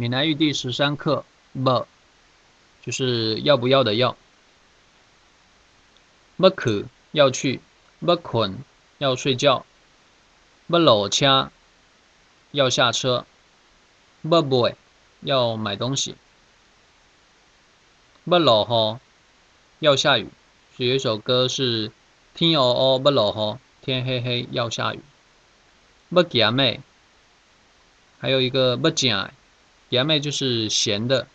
闽南语第十三课，不，就是要不要的要。不可要去，不困要睡觉，不落车要下车，不买要买东西，不落雨要下雨。所以有一首歌是天黑黑不落雨，天黑黑要下雨。不咸的，还有一个不咸，咸的就是咸的，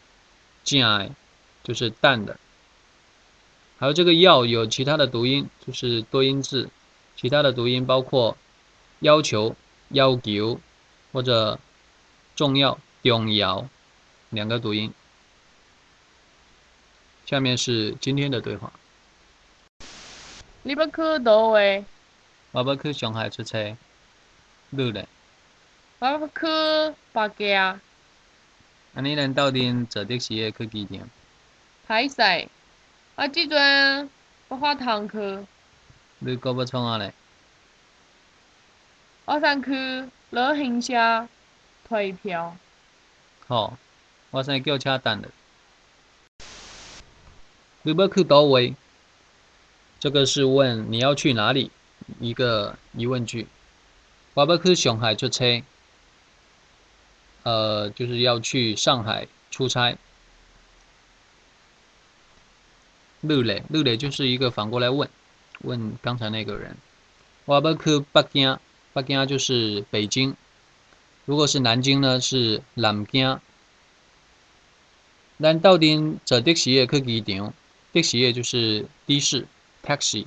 咸就是淡的。还有这个要有其他的读音，就是多音字。其他的读音包括要求、要求或者重要、重要两个读音。下面是今天的对话。你要去倒位？我要去上海出差。你嘞？我要去北京。啊，你咱到底坐的士会去机场？歹势。我，即阵我发通去。你搁要创啊咧？我想去旅行社退票。好，我先叫车等了。你要去倒位？这个是问你要去哪里，一个疑问句。我要去上海出差。呃，就是要去上海出差。路嘞，路嘞就是一个反过来问，问刚才那个人。我要去北京，北京就是北京。如果是南京呢，是南京。咱到底坐的士去机场，的士也就是的士 （taxi）。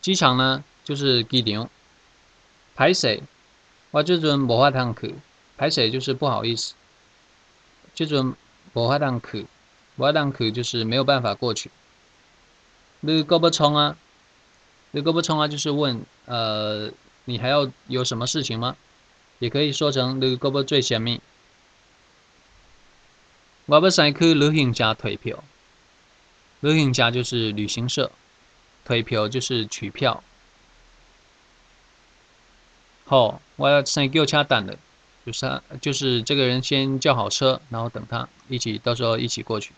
机场呢就是机场。歹势，我这阵无法通去。歹势就是不好意思。这阵无法当去。我当去就是没有办法过去。你够不冲啊？你够不冲啊？就是问，呃，你还要有什么事情吗？也可以说成你够不最前面。我要先去旅行社退票。旅行社就是旅行社，退票就是取票。好，我要先叫车等了，就是就是这个人先叫好车，然后等他一起，到时候一起过去。